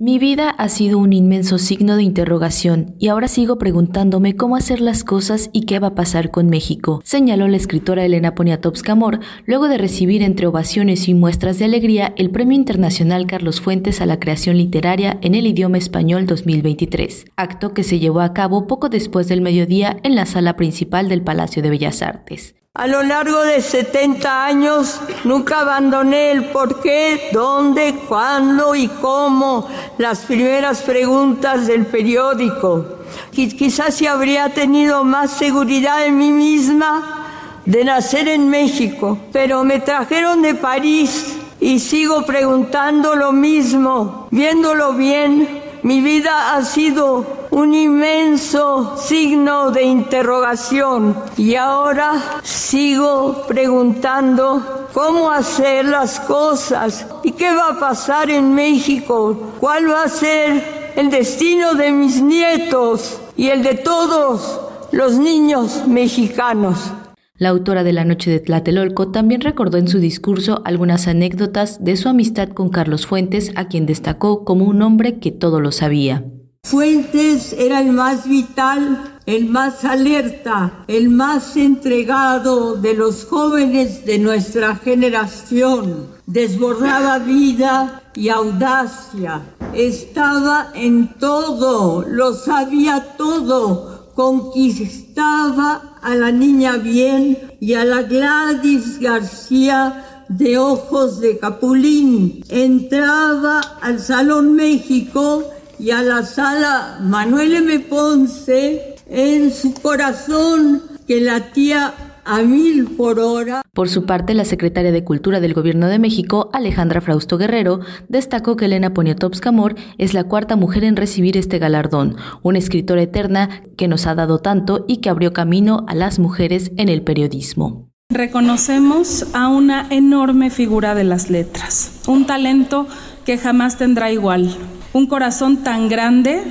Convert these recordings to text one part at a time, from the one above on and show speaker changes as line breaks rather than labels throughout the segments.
Mi vida ha sido un inmenso signo de interrogación y ahora sigo preguntándome cómo hacer las cosas y qué va a pasar con México, señaló la escritora Elena Poniatowska Amor luego de recibir entre ovaciones y muestras de alegría el Premio Internacional Carlos Fuentes a la Creación Literaria en el idioma español 2023, acto que se llevó a cabo poco después del mediodía en la sala principal del Palacio de Bellas Artes.
A lo largo de 70 años nunca abandoné el por qué, dónde, cuándo y cómo las primeras preguntas del periódico. Quizás si habría tenido más seguridad en mí misma de nacer en México, pero me trajeron de París y sigo preguntando lo mismo, viéndolo bien mi vida ha sido un inmenso signo de interrogación y ahora sigo preguntando cómo hacer las cosas y qué va a pasar en México, cuál va a ser el destino de mis nietos y el de todos los niños mexicanos.
La autora de La Noche de Tlatelolco también recordó en su discurso algunas anécdotas de su amistad con Carlos Fuentes, a quien destacó como un hombre que todo lo sabía.
Fuentes era el más vital, el más alerta, el más entregado de los jóvenes de nuestra generación. Desbordaba vida y audacia. Estaba en todo, lo sabía todo conquistaba a la niña bien y a la Gladys García de ojos de capulín. Entraba al Salón México y a la sala Manuel M. Ponce en su corazón que latía a mil por hora.
Por su parte, la secretaria de Cultura del Gobierno de México, Alejandra Frausto Guerrero, destacó que Elena Poniatowska Amor es la cuarta mujer en recibir este galardón, una escritora eterna que nos ha dado tanto y que abrió camino a las mujeres en el periodismo.
Reconocemos a una enorme figura de las letras, un talento que jamás tendrá igual, un corazón tan grande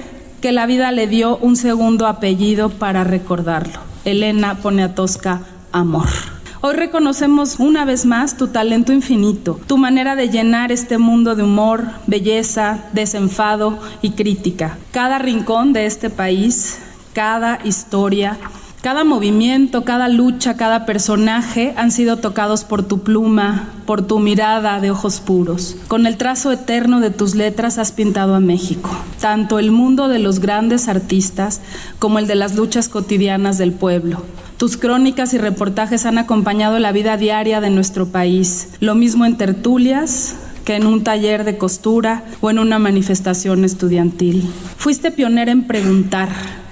que la vida le dio un segundo apellido para recordarlo. Elena Poniatowska amor. Hoy reconocemos una vez más tu talento infinito, tu manera de llenar este mundo de humor, belleza, desenfado y crítica. Cada rincón de este país, cada historia, cada movimiento, cada lucha, cada personaje han sido tocados por tu pluma, por tu mirada de ojos puros. Con el trazo eterno de tus letras has pintado a México, tanto el mundo de los grandes artistas como el de las luchas cotidianas del pueblo. Tus crónicas y reportajes han acompañado la vida diaria de nuestro país, lo mismo en tertulias, que en un taller de costura o en una manifestación estudiantil. Fuiste pionera en preguntar,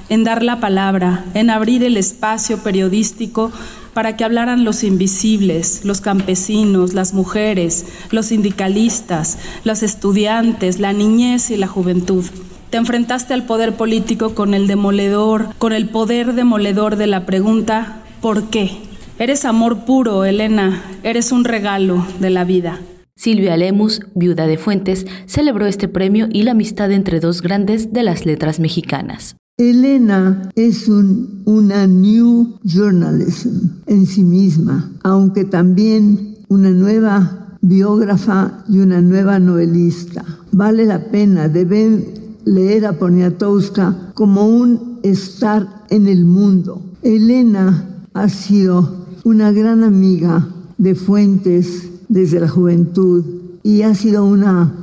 en dar la palabra, en abrir el espacio periodístico para que hablaran los invisibles, los campesinos, las mujeres, los sindicalistas, los estudiantes, la niñez y la juventud. Te enfrentaste al poder político con el demoledor, con el poder demoledor de la pregunta ¿por qué? Eres amor puro, Elena, eres un regalo de la vida.
Silvia Lemus, viuda de Fuentes, celebró este premio y la amistad entre dos grandes de las letras mexicanas.
Elena es un, una new journalism en sí misma, aunque también una nueva biógrafa y una nueva novelista. Vale la pena, deben leer a Poniatowska como un estar en el mundo. Elena ha sido una gran amiga de Fuentes desde la juventud y ha sido una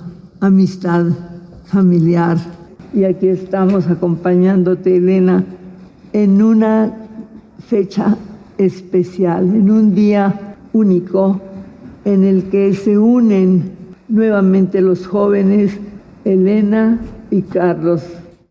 amistad familiar y aquí estamos acompañándote, Elena, en una fecha especial, en un día único en el que se unen nuevamente los jóvenes Elena y Carlos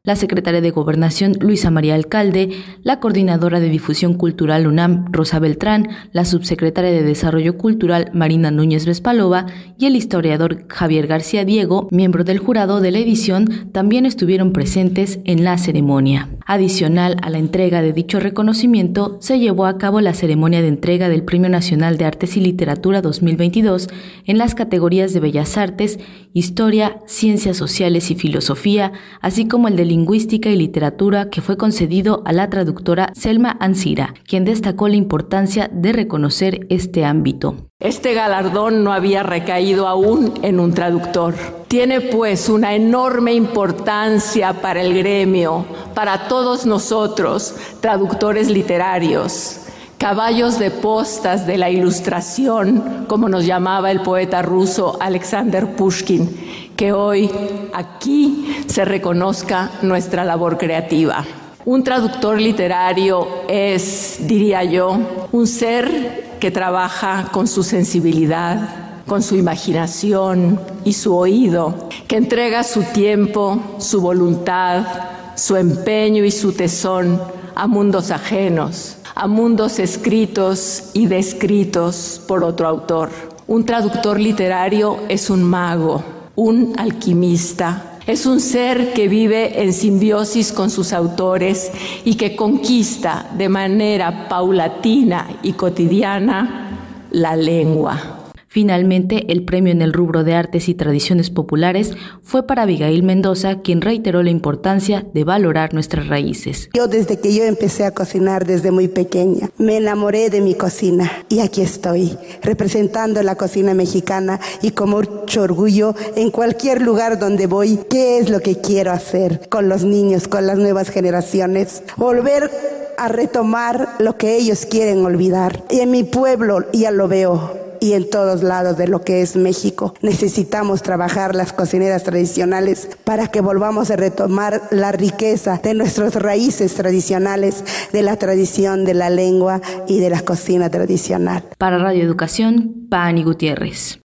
la secretaria de Gobernación Luisa María Alcalde, la coordinadora de difusión cultural UNAM Rosa Beltrán, la subsecretaria de Desarrollo Cultural Marina Núñez Vespalova y el historiador Javier García Diego, miembro del jurado de la edición, también estuvieron presentes en la ceremonia. Adicional a la entrega de dicho reconocimiento, se llevó a cabo la ceremonia de entrega del Premio Nacional de Artes y Literatura 2022 en las categorías de Bellas Artes, Historia, Ciencias Sociales y Filosofía, así como el de Lingüística y Literatura que fue concedido a la traductora Selma Ansira, quien destacó la importancia de reconocer este ámbito.
Este galardón no había recaído aún en un traductor. Tiene pues una enorme importancia para el gremio, para todos nosotros, traductores literarios, caballos de postas de la ilustración, como nos llamaba el poeta ruso Alexander Pushkin, que hoy aquí se reconozca nuestra labor creativa. Un traductor literario es, diría yo, un ser que trabaja con su sensibilidad, con su imaginación y su oído, que entrega su tiempo, su voluntad, su empeño y su tesón a mundos ajenos, a mundos escritos y descritos por otro autor. Un traductor literario es un mago, un alquimista, es un ser que vive en simbiosis con sus autores y que conquista de manera paulatina y cotidiana la lengua.
Finalmente, el premio en el rubro de artes y tradiciones populares fue para Abigail Mendoza, quien reiteró la importancia de valorar nuestras raíces.
Yo desde que yo empecé a cocinar desde muy pequeña, me enamoré de mi cocina y aquí estoy, representando la cocina mexicana y con mucho orgullo en cualquier lugar donde voy, ¿qué es lo que quiero hacer con los niños, con las nuevas generaciones? Volver a retomar lo que ellos quieren olvidar. Y en mi pueblo ya lo veo y en todos lados de lo que es México. Necesitamos trabajar las cocineras tradicionales para que volvamos a retomar la riqueza de nuestras raíces tradicionales, de la tradición de la lengua y de la cocina tradicional.
Para Radio Educación, Pani Gutiérrez.